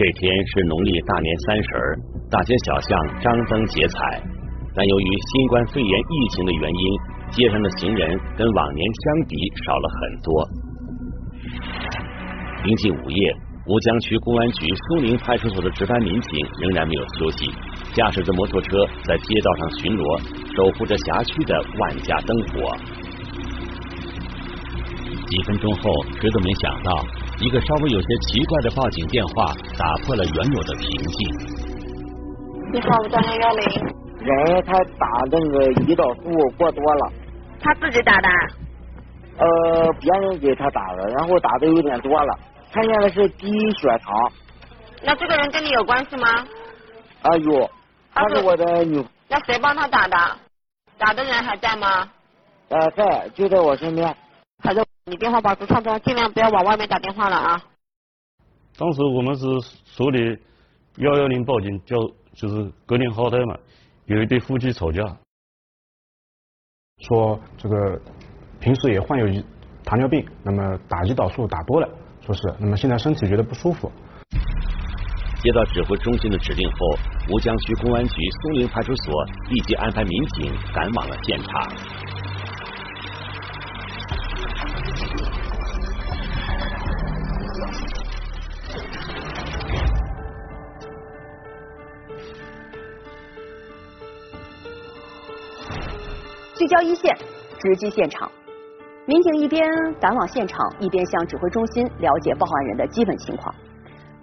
这天是农历大年三十儿，大街小巷张灯结彩，但由于新冠肺炎疫情的原因，街上的行人跟往年相比少了很多。临近午夜，吴江区公安局苏宁派出所的值班民警仍然没有休息，驾驶着摩托车在街道上巡逻，守护着辖区的万家灯火。几分钟后，谁都没想到。一个稍微有些奇怪的报警电话打破了原有的平静。你好，五幺幺零。人他打那个胰岛素过多了。他自己打的？呃，别人给他打的，然后打的有点多了，看见的是低血糖。那这个人跟你有关系吗？啊有，他是我的女。那谁帮他打的？打的人还在吗？呃，在，就在我身边。你电话保持畅通，尽量不要往外面打电话了啊！当时我们是所里幺幺零报警，叫就是格林豪泰嘛，有一对夫妻吵架，说这个平时也患有糖尿病，那么打胰岛素打多了，说是，那么现在身体觉得不舒服。接到指挥中心的指令后，吴江区公安局松林派出所立即安排民警赶往了现场。聚焦一线，直击现场。民警一边赶往现场，一边向指挥中心了解报案人的基本情况。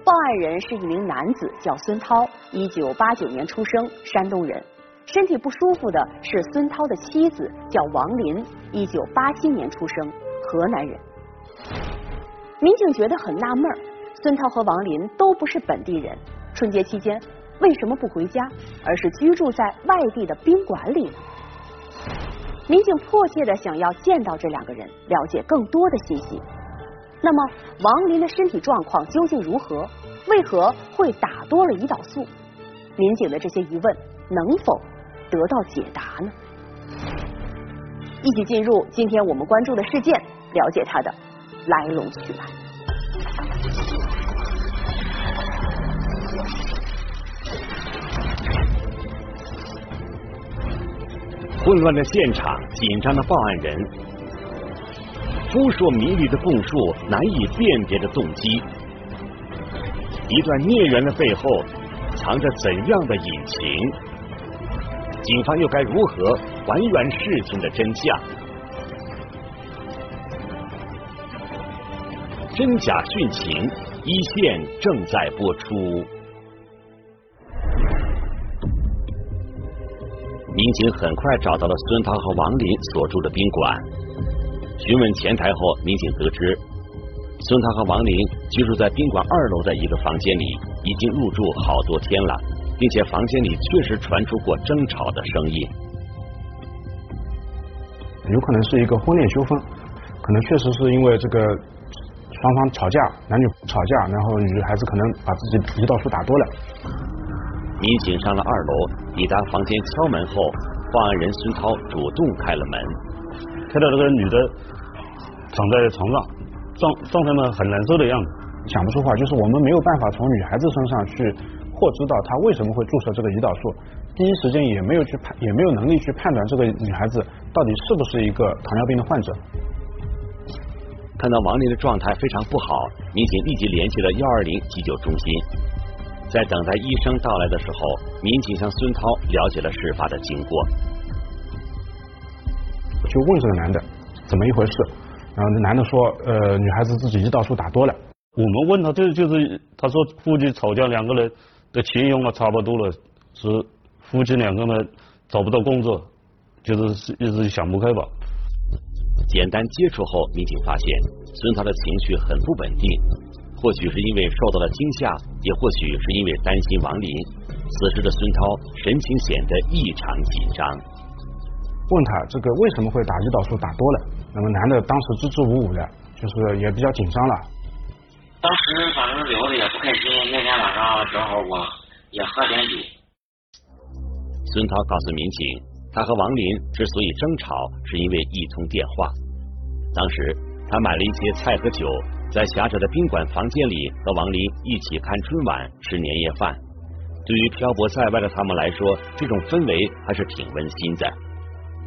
报案人是一名男子，叫孙涛，一九八九年出生，山东人。身体不舒服的是孙涛的妻子，叫王林，一九八七年出生，河南人。民警觉得很纳闷，孙涛和王林都不是本地人，春节期间为什么不回家，而是居住在外地的宾馆里呢？民警迫切的想要见到这两个人，了解更多的信息。那么，王林的身体状况究竟如何？为何会打多了胰岛素？民警的这些疑问能否得到解答呢？一起进入今天我们关注的事件，了解它的来龙去脉。混乱的现场，紧张的报案人，扑朔迷离的供述，难以辨别的动机，一段孽缘的背后藏着怎样的隐情？警方又该如何还原事情的真相？真假殉情，一线正在播出。民警很快找到了孙涛和王林所住的宾馆。询问前台后，民警得知，孙涛和王林居住在宾馆二楼的一个房间里，已经入住好多天了，并且房间里确实传出过争吵的声音。有可能是一个婚恋纠纷，可能确实是因为这个双方吵架，男女吵架，然后女孩子可能把自己胰岛素打多了。民警上了二楼，抵达房间敲门后，报案人孙涛主动开了门。看到这个女的躺在床上，状状态呢很难受的样子，讲不出话，就是我们没有办法从女孩子身上去获知到她为什么会注射这个胰岛素，第一时间也没有去判，也没有能力去判断这个女孩子到底是不是一个糖尿病的患者。看到王林的状态非常不好，民警立即联系了幺二零急救中心。在等待医生到来的时候，民警向孙涛了解了事发的经过。就问这个男的怎么一回事，然后那男的说，呃，女孩子自己胰岛素打多了。我们问他，这就是他说夫妻吵架，两个人的钱用了差不多了，是夫妻两个人找不到工作，就是一直想不开吧。简单接触后，民警发现孙涛的情绪很不稳定。或许是因为受到了惊吓，也或许是因为担心王林。此时的孙涛神情显得异常紧张。问他这个为什么会打胰岛素打多了？那么男的当时支支吾吾的，就是也比较紧张了。当时反正聊的也不开心，那天晚上正好我也喝点酒。孙涛告诉民警，他和王林之所以争吵，是因为一通电话。当时他买了一些菜和酒。在狭窄的宾馆房间里和王林一起看春晚、吃年夜饭。对于漂泊在外的他们来说，这种氛围还是挺温馨的。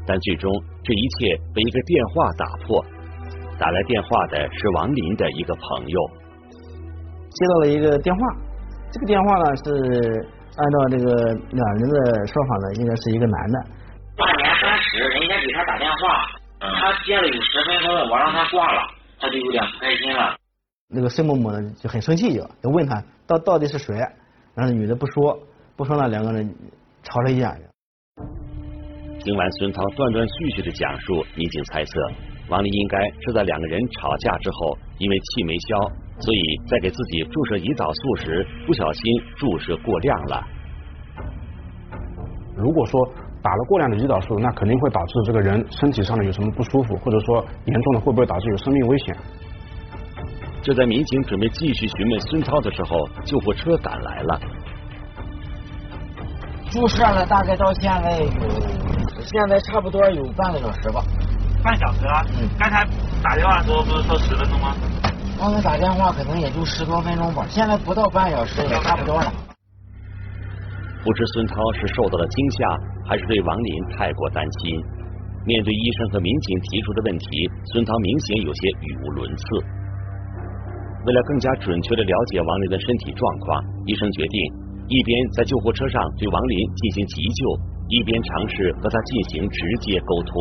但最终，这一切被一个电话打破。打来电话的是王林的一个朋友。接到了一个电话，这个电话呢是按照这个两人的说法呢，应该是一个男的。大年三十，人家给他打电话，他接了有十分钟，我让他挂了，他就有点不开心了。那个孙某某呢就很生气，就就问他到到底是谁，然后女的不说，不说呢，两个人吵了一架。听完孙涛断断续续的讲述，民警猜测王丽应该是在两个人吵架之后，因为气没消，所以在给自己注射胰岛素时不小心注射过量了。如果说打了过量的胰岛素，那肯定会导致这个人身体上的有什么不舒服，或者说严重的会不会导致有生命危险？就在民警准备继续询问孙涛的时候，救护车赶来了。注射了大概到现在有，现在差不多有半个小时吧。半小时啊？嗯。刚才打电话的时候不是说十分钟吗？刚才打电话可能也就十多分钟吧，现在不到半小时也差不多了。不知孙涛是受到了惊吓，还是对王林太过担心。面对医生和民警提出的问题，孙涛明显有些语无伦次。为了更加准确的了解王林的身体状况，医生决定。一边在救护车上对王林进行急救，一边尝试和他进行直接沟通。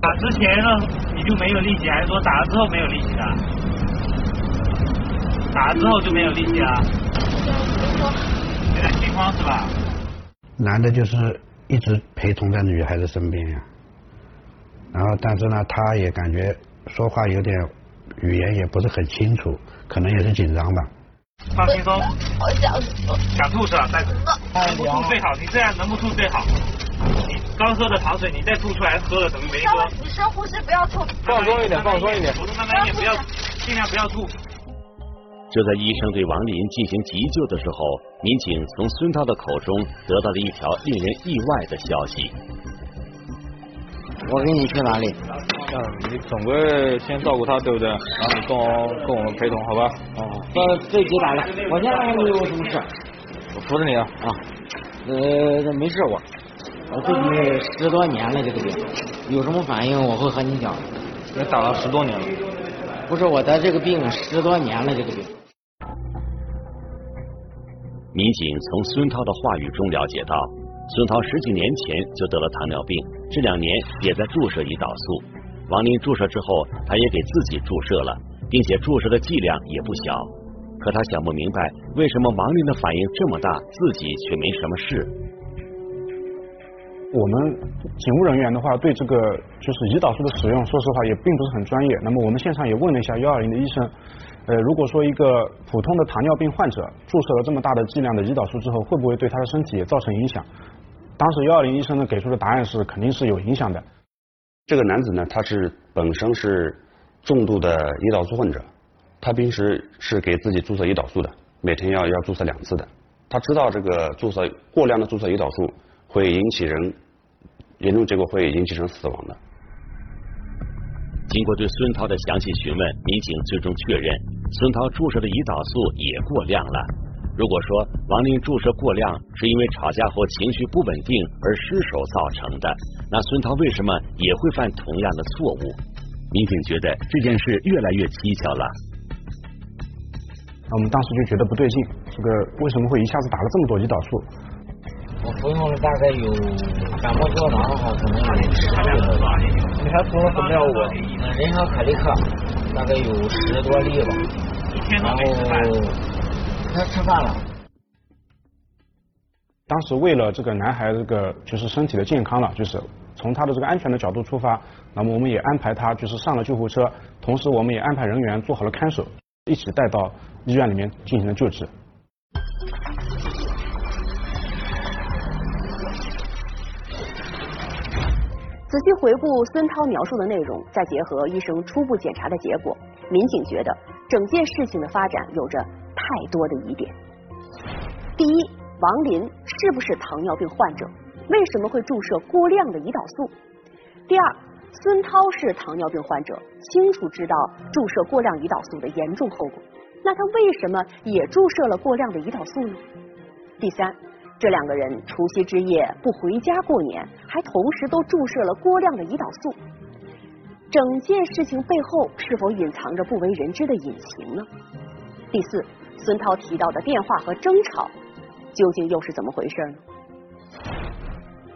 打之前呢，你就没有力气，还是说打了之后没有力气的？打了之后就没有力气啊？有点心慌是吧？男的就是一直陪同在女孩子身边呀，然后但是呢，他也感觉说话有点。语言也不是很清楚，可能也是紧张吧。放轻松。我想吐。想吐是吧？再能不吐最好，你这样能不吐最好。你刚喝的糖水，你再吐出来喝了等于没喝。你深呼吸，不要吐。放松一点，放松一点。活动慢慢一点，不要尽量不要吐。就在医生对王林进行急救的时候，民警从孙涛的口中得到了一条令人意外的消息。我跟你去哪里？嗯你总归先照顾他，对不对？然后你跟我跟我们陪同，好吧？哦，那这急打了，我先问问你有什么事。我扶着你啊。啊。呃，没事我，我自己十多年了，这个病有什么反应我会和你讲。也打了十多年了。不是我得这个病十多年了，这个病。民警从孙涛的话语中了解到，孙涛十几年前就得了糖尿病，这两年也在注射胰岛素。王林注射之后，他也给自己注射了，并且注射的剂量也不小。可他想不明白，为什么王林的反应这么大，自己却没什么事。我们警务人员的话，对这个就是胰岛素的使用，说实话也并不是很专业。那么我们现场也问了一下幺二零的医生，呃，如果说一个普通的糖尿病患者注射了这么大的剂量的胰岛素之后，会不会对他的身体也造成影响？当时幺二零医生呢给出的答案是，肯定是有影响的。这个男子呢，他是本身是重度的胰岛素患者，他平时是给自己注射胰岛素的，每天要要注射两次的。他知道这个注射过量的注射胰岛素会引起人严重结果会引起人死亡的。经过对孙涛的详细询问，民警最终确认孙涛注射的胰岛素也过量了。如果说王林注射过量是因为吵架后情绪不稳定而失手造成的，那孙涛为什么也会犯同样的错误？民警觉得这件事越来越蹊跷了。我们当时就觉得不对劲，这个为什么会一下子打了这么多胰岛素？我服用了大概有感冒胶囊的话，可能有十粒。你还服了什么药物？人和可利克，大概有十多粒吧。然后。他吃饭了。当时为了这个男孩这个就是身体的健康了，就是从他的这个安全的角度出发，那么我们也安排他就是上了救护车，同时我们也安排人员做好了看守，一起带到医院里面进行了救治。仔细回顾孙涛描述的内容，再结合医生初步检查的结果，民警觉得整件事情的发展有着。太多的疑点。第一，王林是不是糖尿病患者？为什么会注射过量的胰岛素？第二，孙涛是糖尿病患者，清楚知道注射过量胰岛素的严重后果，那他为什么也注射了过量的胰岛素呢？第三，这两个人除夕之夜不回家过年，还同时都注射了过量的胰岛素，整件事情背后是否隐藏着不为人知的隐情呢？第四，孙涛提到的电话和争吵，究竟又是怎么回事呢？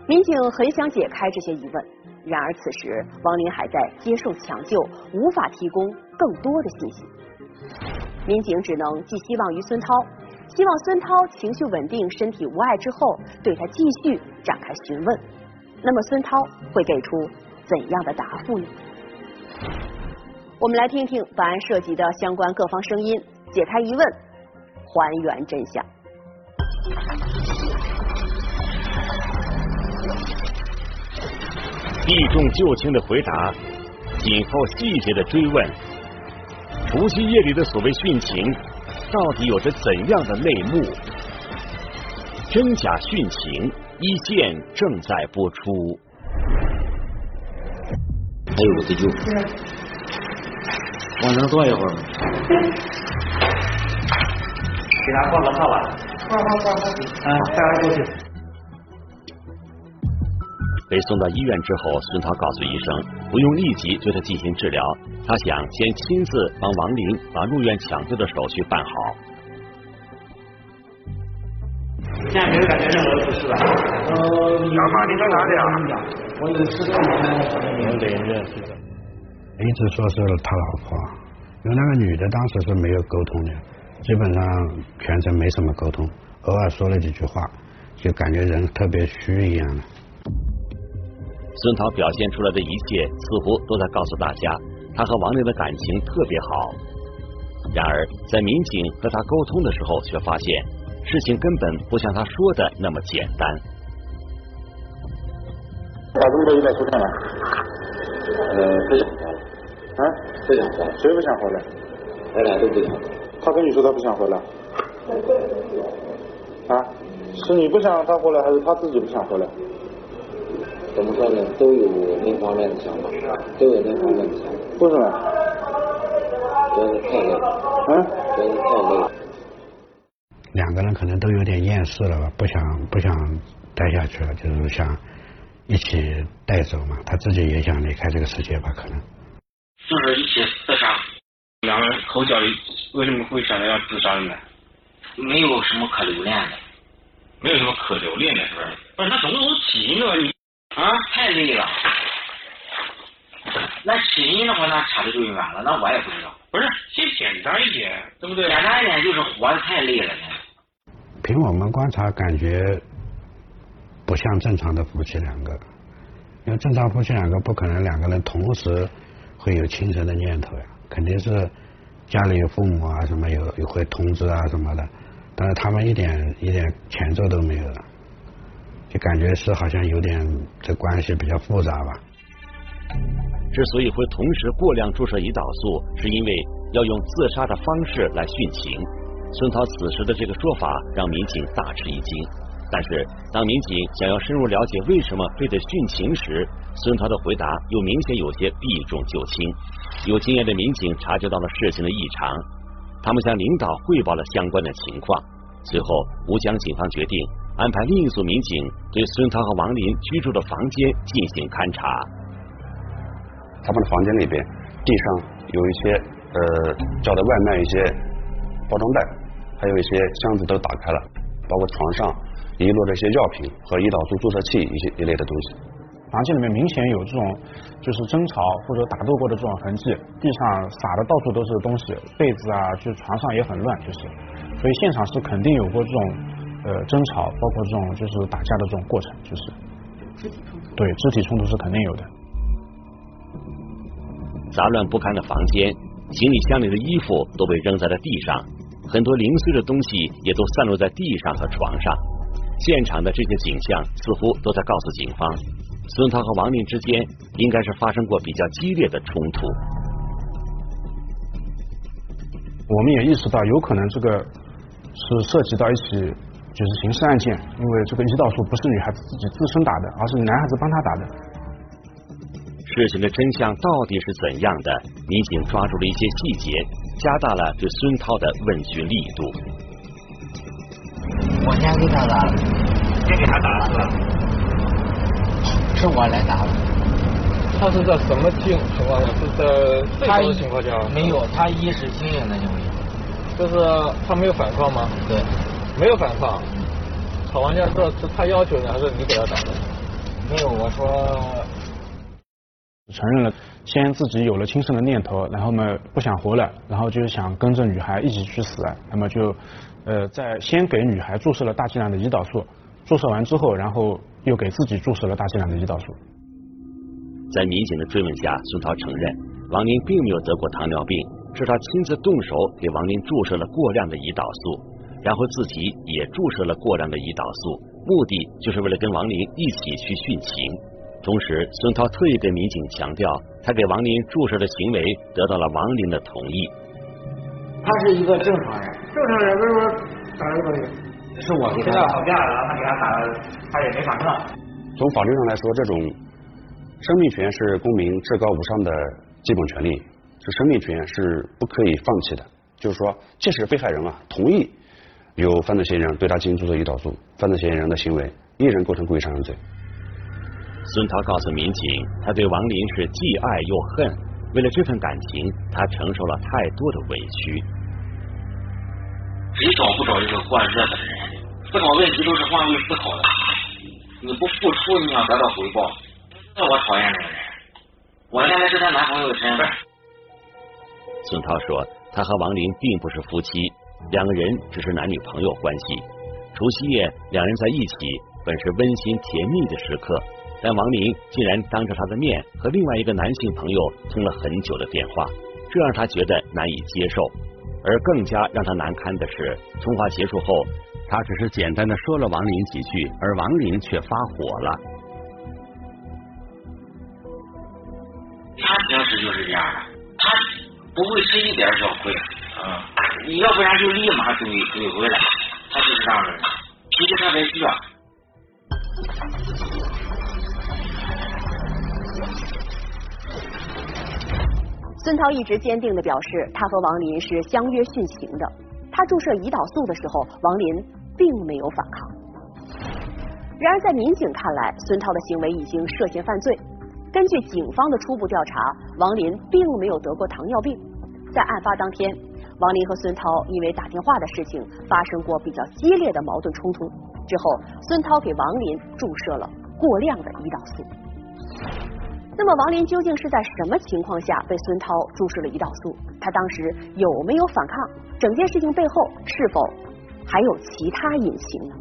民警很想解开这些疑问，然而此时王林还在接受抢救，无法提供更多的信息。民警只能寄希望于孙涛，希望孙涛情绪稳定、身体无碍之后，对他继续展开询问。那么孙涛会给出怎样的答复呢？我们来听听本案涉及的相关各方声音，解开疑问，还原真相。避重就轻的回答，紧扣细节的追问，除夕夜里的所谓殉情，到底有着怎样的内幕？真假殉情，一线正在播出。还有五十九，我能坐一会儿吗？给他挂个号吧。挂挂挂挂。嗯，带他过去。被送到医院之后，孙涛告诉医生，不用立即对他进行治疗，他想先亲自帮王林把入院抢救的手续办好。现在没有感觉任何不适吧？呃，小马你在哪里啊？我有吃饭能连着是的。一直说是他老婆，因为那个女的当时是没有沟通的，基本上全程没什么沟通，偶尔说了几句话，就感觉人特别虚一样的。孙涛表现出来的一切，似乎都在告诉大家，他和王林的感情特别好。然而，在民警和他沟通的时候，却发现事情根本不像他说的那么简单。把这么多医疗出看了？呃，不想活了。啊？不想回来。谁不想回来？我俩都不想。他跟你说他不想回来。啊？是你不想让他回来，还是他自己不想回来？怎么说呢？都有那方面的想法，都有那方面的想法。为什么？觉得太累。嗯？觉得太累。两个人可能都有点厌世了吧，不想不想待下去了，就是想一起带走嘛。他自己也想离开这个世界吧，可能。就是一起自杀。两个人口角，为什么会想到要自杀呢？没有什么可留恋的。没有什么可留恋的，是不是？不是，那总有起因的吧？你。啊，太累了。那起因的话，那扯的就远了，那我也不知道。不是，先简单一点，对不对？简单一点就是活的太累了。凭我们观察，感觉不像正常的夫妻两个，因为正常夫妻两个不可能两个人同时会有轻生的念头呀，肯定是家里有父母啊什么有有会通知啊什么的，但是他们一点一点前奏都没有了。就感觉是好像有点这关系比较复杂吧。之所以会同时过量注射胰岛素，是因为要用自杀的方式来殉情。孙涛此时的这个说法让民警大吃一惊。但是当民警想要深入了解为什么非得殉情时，孙涛的回答又明显有些避重就轻。有经验的民警察觉到了事情的异常，他们向领导汇报了相关的情况。随后，吴江警方决定。安排另一组民警对孙涛和王林居住的房间进行勘查。他们的房间里边，地上有一些呃叫的外卖一些包装袋，还有一些箱子都打开了，包括床上遗落的一些药品和胰岛素注射器一些一类的东西。房间里面明显有这种就是争吵或者打斗过的这种痕迹，地上撒的到处都是东西，被子啊，就是床上也很乱，就是，所以现场是肯定有过这种。呃，争吵包括这种就是打架的这种过程，就是肢体冲突。对，肢体冲突是肯定有的。杂乱不堪的房间，行李箱里的衣服都被扔在了地上，很多零碎的东西也都散落在地上和床上。现场的这些景象似乎都在告诉警方，孙涛和王林之间应该是发生过比较激烈的冲突。我们也意识到，有可能这个是涉及到一起。就是刑事案件，因为这个胰岛素不是女孩子自己自身打的，而是男孩子帮她打的。事事情的真相到底是怎样的？民警抓住了一些细节，加大了对孙涛的问询力度。我先给他打的，先给他打的是吧？是我来打的。他是在什么情情况下？是在醉酒的情况下？没有，他意识清醒的情况下。就是他没有反抗吗？对，没有反抗。吵完架之后是他要求的，还是你给他打的？没有，我说承认了，先自己有了轻生的念头，然后呢不想活了，然后就想跟着女孩一起去死，那么就呃在先给女孩注射了大剂量的胰岛素，注射完之后，然后又给自己注射了大剂量的胰岛素。在民警的追问下，孙涛承认王林并没有得过糖尿病，是他亲自动手给王林注射了过量的胰岛素。然后自己也注射了过量的胰岛素，目的就是为了跟王林一起去殉情。同时，孙涛特意跟民警强调，他给王林注射的行为得到了王林的同意。他是一个正常人，正常人为什么打这个东西？是我给他吵架了，他给他打了，他也没反抗。从法律上来说，这种生命权是公民至高无上的基本权利，是生命权是不可以放弃的。就是说，即使被害人啊同意。有犯罪嫌疑人对他进行注射胰岛素，犯罪嫌疑人的行为依然构成故意杀人罪。孙涛告诉民警，他对王林是既爱又恨，为了这份感情，他承受了太多的委屈。你找不找一个过日子的人？思考问题都是换位思考的。你不付出，你想得到回报。那我讨厌这个人。我现在是他男朋友的身份。孙涛说，他和王林并不是夫妻。两个人只是男女朋友关系。除夕夜，两人在一起，本是温馨甜蜜的时刻，但王林竟然当着他的面和另外一个男性朋友通了很久的电话，这让他觉得难以接受。而更加让他难堪的是，通话结束后，他只是简单的说了王林几句，而王林却发火了。他平时就是这样的，他不会吃一点小亏。你要不然就立马怼怼回来，他就是这样的人，脾气特别倔。孙涛一直坚定的表示，他和王林是相约殉情的。他注射胰岛素的时候，王林并没有反抗。然而，在民警看来，孙涛的行为已经涉嫌犯罪。根据警方的初步调查，王林并没有得过糖尿病。在案发当天。王林和孙涛因为打电话的事情发生过比较激烈的矛盾冲突，之后孙涛给王林注射了过量的胰岛素。那么王林究竟是在什么情况下被孙涛注射了胰岛素？他当时有没有反抗？整件事情背后是否还有其他隐情呢？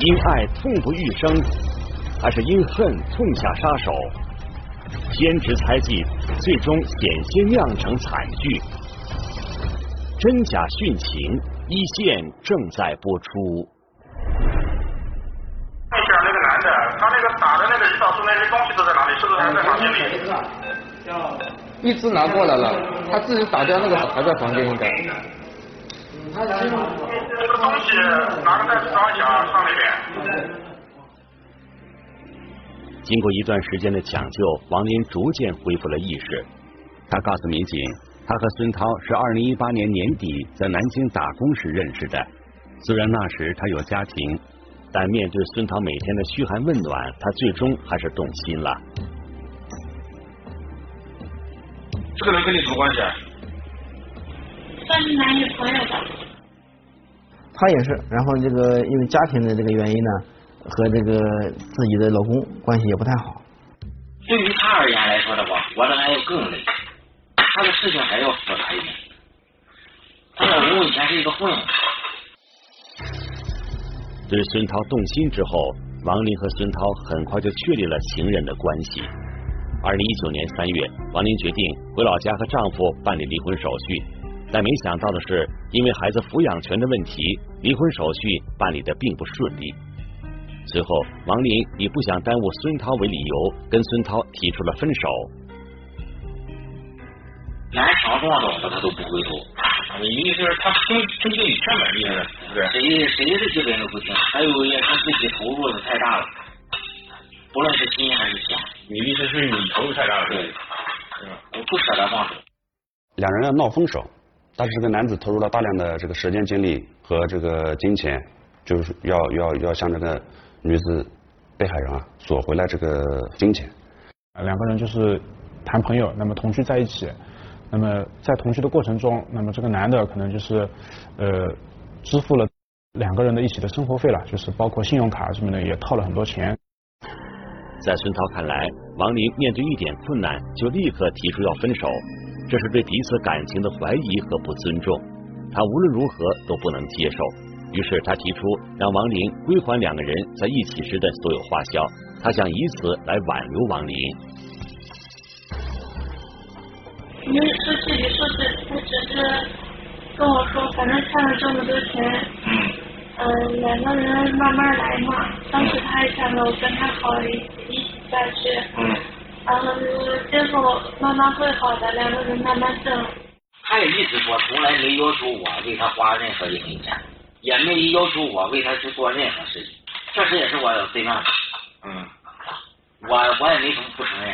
因爱痛不欲生。还是因恨痛下杀手，偏执猜忌，最终险些酿成惨剧。真假殉情，一线正在播出。看一下那个男的，他那个打的那个胰岛素那些东西都在哪里？是不是还在房间里？一只拿过来了，他自己打掉那个还在房间应该。这个东西拿个袋子装一下，上那边。经过一段时间的抢救，王林逐渐恢复了意识。他告诉民警，他和孙涛是二零一八年年底在南京打工时认识的。虽然那时他有家庭，但面对孙涛每天的嘘寒问暖，他最终还是动心了。这个人跟你什么关系？算是男女朋友吧。他也是，然后这个因为家庭的这个原因呢。和这个自己的老公关系也不太好。对于他而言来说的话，活的还要更累，他的事情还要复杂一点。她老公以前是一个混子。对孙涛动心之后，王林和孙涛很快就确立了情人的关系。二零一九年三月，王林决定回老家和丈夫办理离婚手续，但没想到的是，因为孩子抚养权的问题，离婚手续办理的并不顺利。随后，王林以不想耽误孙涛为理由，跟孙涛提出了分手。连强壮的他都不会做，你意思是他听听经理劝呗，意思是不是？谁谁的基本都不听，还有也他自己投入的太大了，不论是金还是钱。你意思是你投入太大了？对，我不舍得放手。两人要闹分手，但是这个男子投入了大量的这个时间、精力和这个金钱，就是要要要向这个女子被害人啊索回来这个金钱。两个人就是谈朋友，那么同居在一起，那么在同居的过程中，那么这个男的可能就是呃支付了两个人的一起的生活费了，就是包括信用卡什么的也套了很多钱。在孙涛看来，王林面对一点困难就立刻提出要分手，这是对彼此感情的怀疑和不尊重，他无论如何都不能接受。于是他提出让王林归还两个人在一起时的所有花销，他想以此来挽留王林。你说具体说是，他只是跟我说，反正欠了这么多钱，嗯，两个人慢慢来嘛。当时他还想着我跟他好一一起下去，嗯，结果慢慢会好的，两个人慢慢挣。他也一直说，从来没要求我为他花任何一分钱。也没要求我为他去做任何事情，确实也是我对象。嗯，我我也没什么不承认。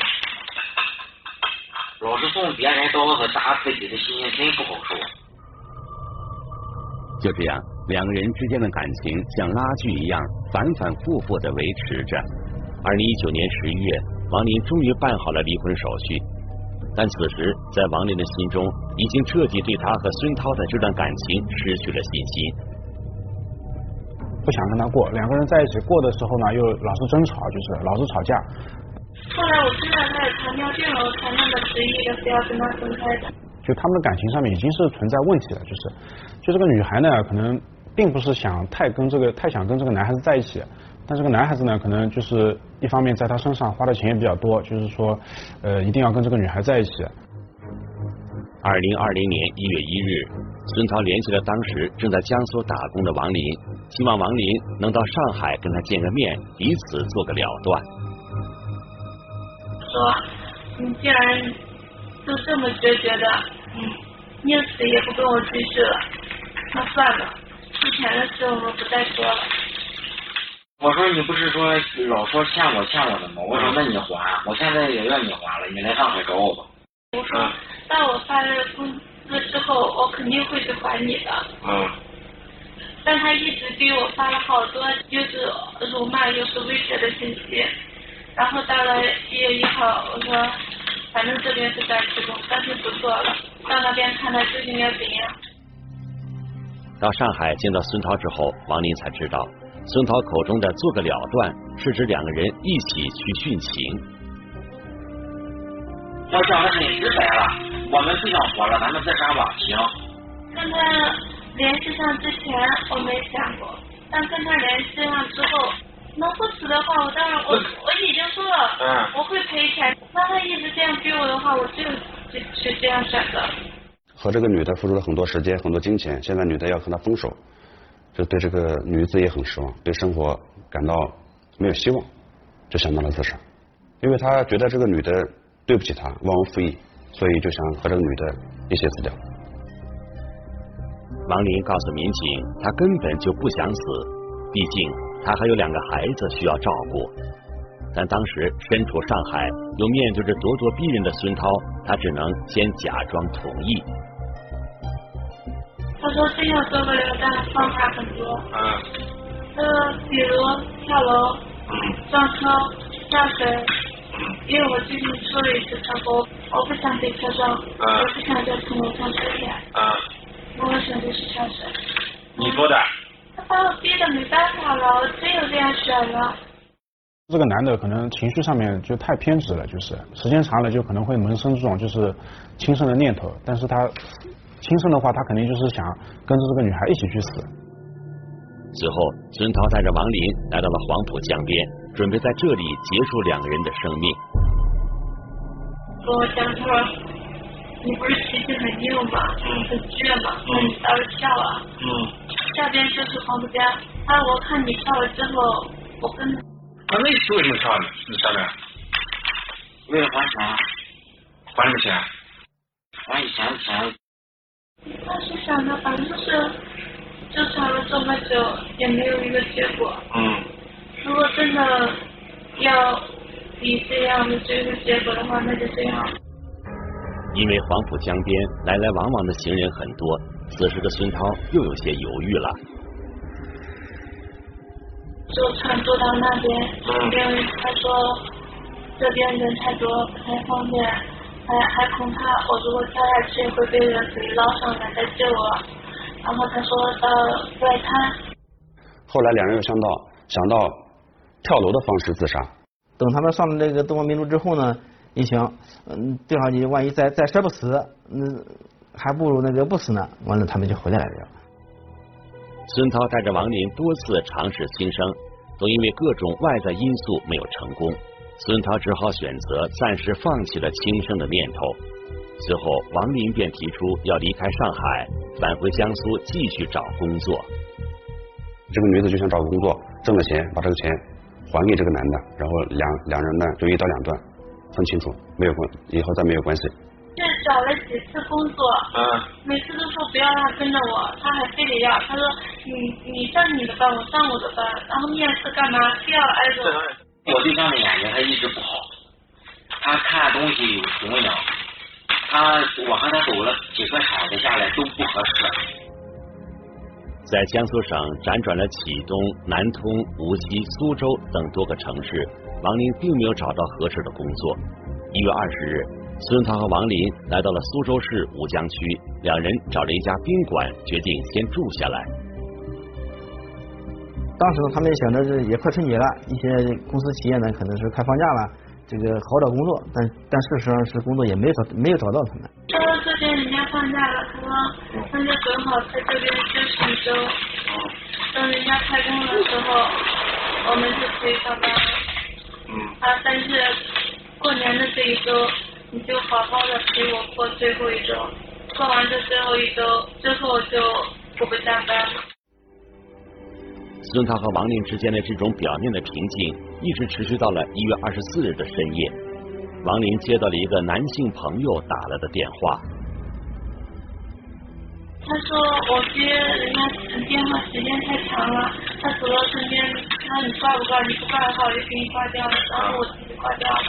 老是送别人刀子扎自己的心真不好受。就这样，两个人之间的感情像拉锯一样反反复复的维持着。二零一九年十一月，王林终于办好了离婚手续，但此时在王林的心中，已经彻底对他和孙涛的这段感情失去了信心。不想跟他过，两个人在一起过的时候呢，又老是争吵，就是老是吵架。后来我知道他有糖尿病了，我才那个执意的是要跟他分开的。就他们的感情上面已经是存在问题了，就是，就这个女孩呢，可能并不是想太跟这个太想跟这个男孩子在一起，但这个男孩子呢，可能就是一方面在他身上花的钱也比较多，就是说，呃，一定要跟这个女孩在一起。二零二零年一月一日，孙涛联系了当时正在江苏打工的王林，希望王林能到上海跟他见个面，彼此做个了断。说，你既然都这么决绝的，嗯，宁死也不跟我继续了，那算了，之前的事我们不再说了。我说你不是说老说欠我欠我的吗？我说那你还，我现在也愿你还了，你来上海找我吧。我说，在我发了工资之后，我肯定会去还你的。嗯。但他一直给我发了好多，又是辱骂又是威胁的信息。然后到了一月一号，我说，反正这边是在施工，干脆不做了，到那边看他究竟要怎样。到上海见到孙涛之后，王林才知道，孙涛口中的做个了断，是指两个人一起去殉情。我讲的很直白了，我们不想活了，咱们自杀吧，行。看他联系上之前我没想过，但跟他联系上之后，能不死的话，我当然我我已经说了，嗯，我会赔钱。那他一直这样逼我的话，我就就就这样选择。和这个女的付出了很多时间、很多金钱，现在女的要和他分手，就对这个女子也很失望，对生活感到没有希望，就想到了自杀，因为他觉得这个女的。对不起他，忘恩负义，所以就想和这个女的一起死掉。王林告诉民警，他根本就不想死，毕竟他还有两个孩子需要照顾。但当时身处上海，又面对着咄咄逼人的孙涛，他只能先假装同意。他说这样做个了断方法很多，嗯，呃，比如跳楼、撞车、下水。因为我最近出了一次车祸，我不想被车撞，我不想在从楼上摔下。啊。我选择是跳水。你说的。他把我逼的没办法了，我只有这样选了。这个男的可能情绪上面就太偏执了，就是时间长了就可能会萌生这种就是轻生的念头，但是他轻生的话，他肯定就是想跟着这个女孩一起去死。随后，孙涛带着王林来到了黄浦江边。准备在这里结束两个人的生命。跟我想说，你不是脾气很硬吗？很倔吗？那你倒是跳啊！下边就是黄浦江，啊，我看你跳了之后，我跟……那那次为什么跳呢？你下面？为了还钱。还什么钱？还以前的钱。当时想的，反正就是纠缠了这么久，也没有一个结果。嗯。如果真的要以这样的最后结果的话，那就这样。因为黄浦江边来来往往的行人很多，此时的孙涛又有些犹豫了。就船坐到那边，因为他说这边人太多，不太方便，还还恐怕我如果跳下去会被人给捞上来再救我。然后他说到外滩。后来两人又想到想到跳楼的方式自杀。等他们上了那个东方明珠之后呢，一想，嗯，对好你万一再再摔不死，嗯，还不如那个不死呢。完了，他们就回来了。孙涛带着王林多次尝试轻生，都因为各种外在因素没有成功。孙涛只好选择暂时放弃了轻生的念头。随后，王林便提出要离开上海，返回江苏继续找工作。这个女子就想找个工作，挣了钱把这个钱还给这个男的，然后两两人呢就一刀两断，分清楚，没有关，以后再没有关系。这找了几次工作，嗯，每次都说不要让他跟着我，他还非得要。他说你你上你的班，我上我的班，然后面试干嘛非要挨着我。我对象的眼睛他一直不好，他看东西有重影，他我和他走了几个场子下来都不合适。在江苏省辗转了启东、南通、无锡、苏州等多个城市，王林并没有找到合适的工作。一月二十日。孙涛和王林来到了苏州市吴江区，两人找了一家宾馆，决定先住下来。当时呢，他们想着是也快春节了，一些公司企业呢可能是快放假了，这个好找工作，但但事实上是工作也没有找没有找到他们。到了这边人家放假了，可能那就正好在这边休息一周，等人家开工的时候，我们就可以上班了。啊，但是过年的这一周。你就好好的陪我过最后一周，过完这最后一周之后就不会加班了。孙涛和王林之间的这种表面的平静，一直持续到了一月二十四日的深夜。王林接到了一个男性朋友打来的电话。他说我接人家电话时间太长了，他走到身边，那你挂不挂？你不挂的话，我就给你挂掉了。然后我自己挂掉了。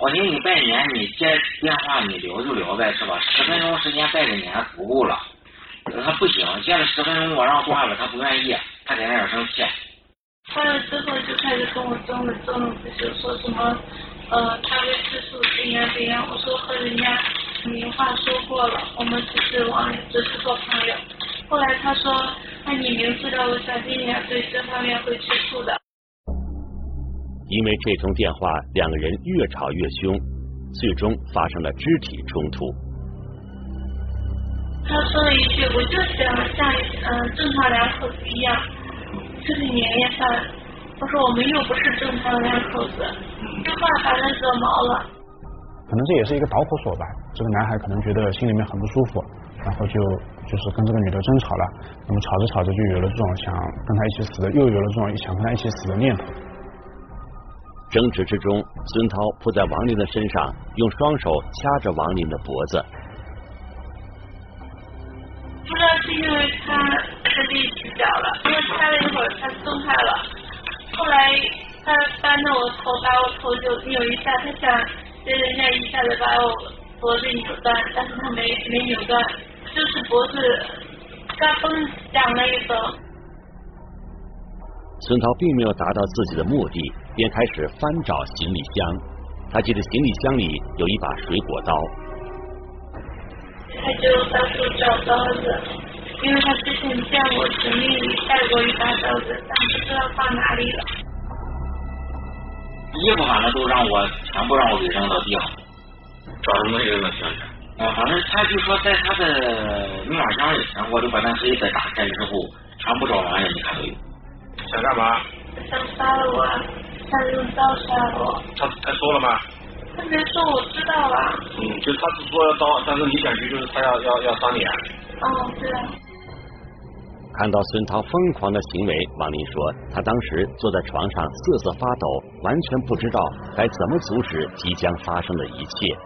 我给你拜年，你接电话你聊就聊呗，是吧？十分钟时间拜个年足够了。他不行，接了十分钟我让挂了，他不愿意，他在那儿生气。挂了之后就开始跟我争了争了，就说什么呃他会吃素怎样怎样。我说和人家明话说过了，我们只是网友，只是做朋友。后来他说，那你明知道我小心眼，对这方面会吃醋的。因为这通电话，两个人越吵越凶，最终发生了肢体冲突。他说了一句：“我就想像嗯正常两口子一样，出去年夜饭。”他说：“我们又不是正常两口子。”这话把人惹毛了。可能这也是一个导火索吧。这个男孩可能觉得心里面很不舒服，然后就就是跟这个女的争吵了。那么吵着吵着就有了这种想跟她一起死的，又有了这种想跟她一起死的念头。争执之中，孙涛扑在王林的身上，用双手掐着王林的脖子。不知道是因为他太力气小了，因为掐了一会儿他松开了。后来他扳着我头，把我头就扭一下，他想对人家一下子把我脖子扭断，但是他没没扭断，就是脖子嘎嘣响了一声。孙涛并没有达到自己的目的。便开始翻找行李箱，他记得行李箱里有一把水果刀。他就到处找刀子，因为他之前见我行李里带过一把刀子，但不知道放哪里了。衣服反正都让我全部让我给扔到地上，找什么东西扔到地上？啊，反正他就说在他的密码箱里，然后我就把那黑子打开之后，全部找完了，你看都有。想干嘛？想杀了我。他用刀杀我。他他说了吗？他没说，我知道了。嗯，就他只说要刀，但是你感觉就是他要要要杀你啊？哦，对。看到孙涛疯狂的行为，王林说，他当时坐在床上瑟瑟发抖，完全不知道该怎么阻止即将发生的一切。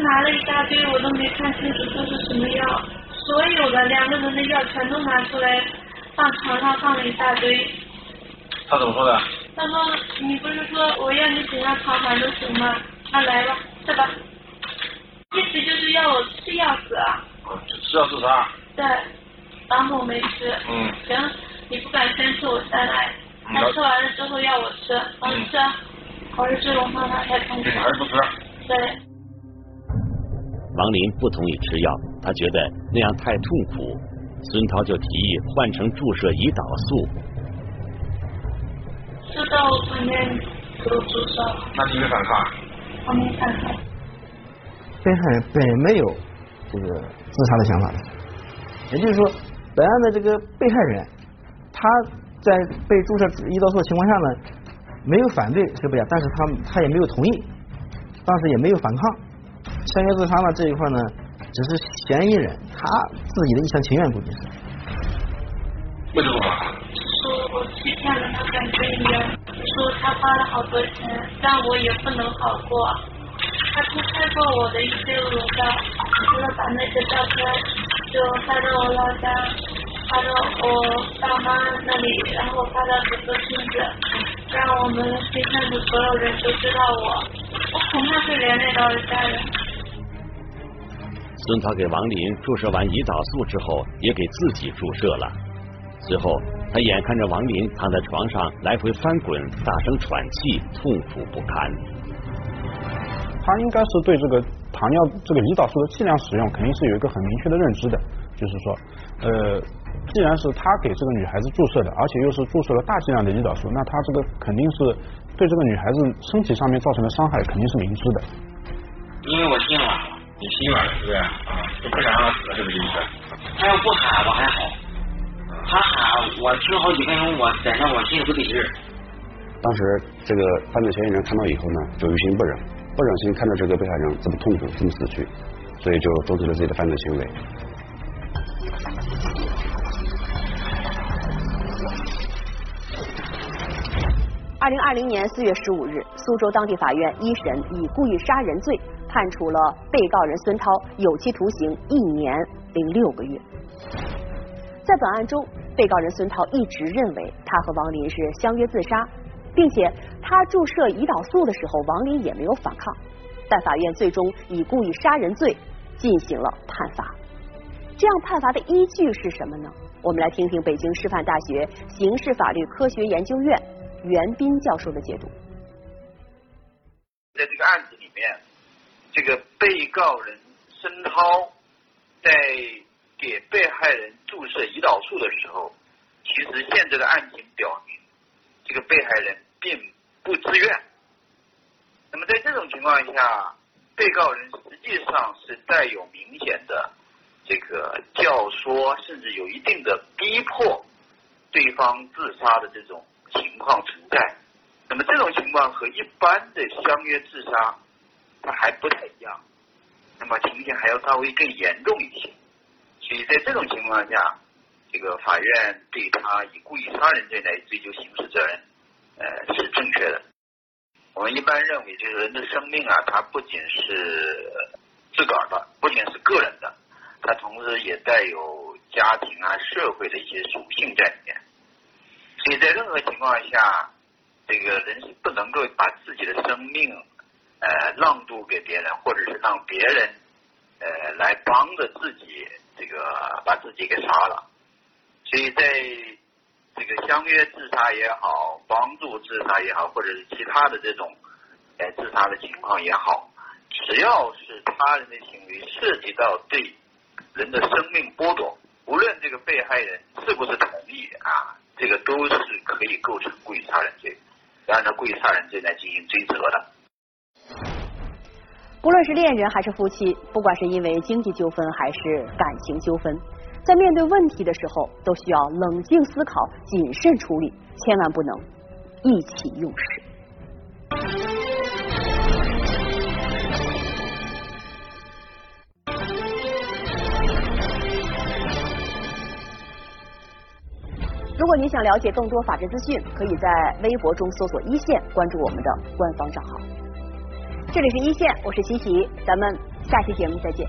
他拿了一大堆，我都没看清楚这是什么药，所有的两个人的药全都拿出来放床上放了一大堆。他怎么说的？他说你不是说我要你怎样偿还都行吗？那来吧，吃吧。意思就是要我吃药死啊。吃药自杀。对，然后我没吃。嗯。行，你不敢先吃我再来。他吃完了之后要我吃，我吃。我是这种方法才痛苦。还是不吃？对。王林不同意吃药，他觉得那样太痛苦。孙涛就提议换成注射胰岛素。知道外面有注射。那你没反抗？我没反抗。被害人本没有这个自杀的想法的，也就是说，本案的这个被害人，他在被注射胰岛素的情况下呢。没有反对是不是？但是他他也没有同意，当时也没有反抗。相约自杀呢这一块呢，只是嫌疑人他自己的一厢情愿，估计是。为什么？说我欺骗了他感觉一样，说他花了好多钱，但我也不能好过。他偷拍过我的一些裸照，除了把那些照片就发到我老家，发到我爸妈那里，然后发到整个村子。让我们西村的所有人都知道我，我恐怕会连累到家人。孙涛给王林注射完胰岛素之后，也给自己注射了。随后，他眼看着王林躺在床上来回翻滚，大声喘气，痛苦不堪。他应该是对这个糖尿这个胰岛素的剂量使用，肯定是有一个很明确的认知的，就是说，呃。既然是他给这个女孩子注射的，而且又是注射了大剂量的胰岛素，那他这个肯定是对这个女孩子身体上面造成的伤害肯定是明知的。因为我心软了，你心软了是不是？啊，就不想让他死，是不是意思？他要不喊我还好，他喊我听好几分钟，我在那我心里不得劲。当时这个犯罪嫌疑人看到以后呢，就于心不忍，不忍心看到这个被害人这么痛苦，这么死去，所以就终止了自己的犯罪行为。二零二零年四月十五日，苏州当地法院一审以故意杀人罪判处了被告人孙涛有期徒刑一年零六个月。在本案中，被告人孙涛一直认为他和王林是相约自杀，并且他注射胰岛素的时候，王林也没有反抗。但法院最终以故意杀人罪进行了判罚。这样判罚的依据是什么呢？我们来听听北京师范大学刑事法律科学研究院。袁斌教授的解读，在这个案子里面，这个被告人申涛在给被害人注射胰岛素的时候，其实现在的案情表明，这个被害人并不自愿。那么在这种情况下，被告人实际上是带有明显的这个教唆，甚至有一定的逼迫对方自杀的这种。情况存在，那么这种情况和一般的相约自杀，它还不太一样，那么情形还要稍微更严重一些，所以在这种情况下，这个法院对他以故意杀人罪来追究刑事责任，呃是正确的。我们一般认为，就是人的生命啊，它不仅是自个儿的，不仅是个人的，它同时也带有家庭啊、社会的一些属性在里面。所以在任何情况下，这个人是不能够把自己的生命呃让渡给别人，或者是让别人呃来帮着自己这个把自己给杀了。所以在这个相约自杀也好，帮助自杀也好，或者是其他的这种呃自杀的情况也好，只要是他人的行为涉及到对人的生命剥夺，无论这个被害人是不是同意啊。这个都是可以构成故意杀人罪，按照故意杀人罪来进行追责的。不论是恋人还是夫妻，不管是因为经济纠纷还是感情纠纷，在面对问题的时候，都需要冷静思考、谨慎处理，千万不能意气用事。如果您想了解更多法治资讯，可以在微博中搜索“一线”，关注我们的官方账号。这里是一线，我是琪琪，咱们下期节目再见。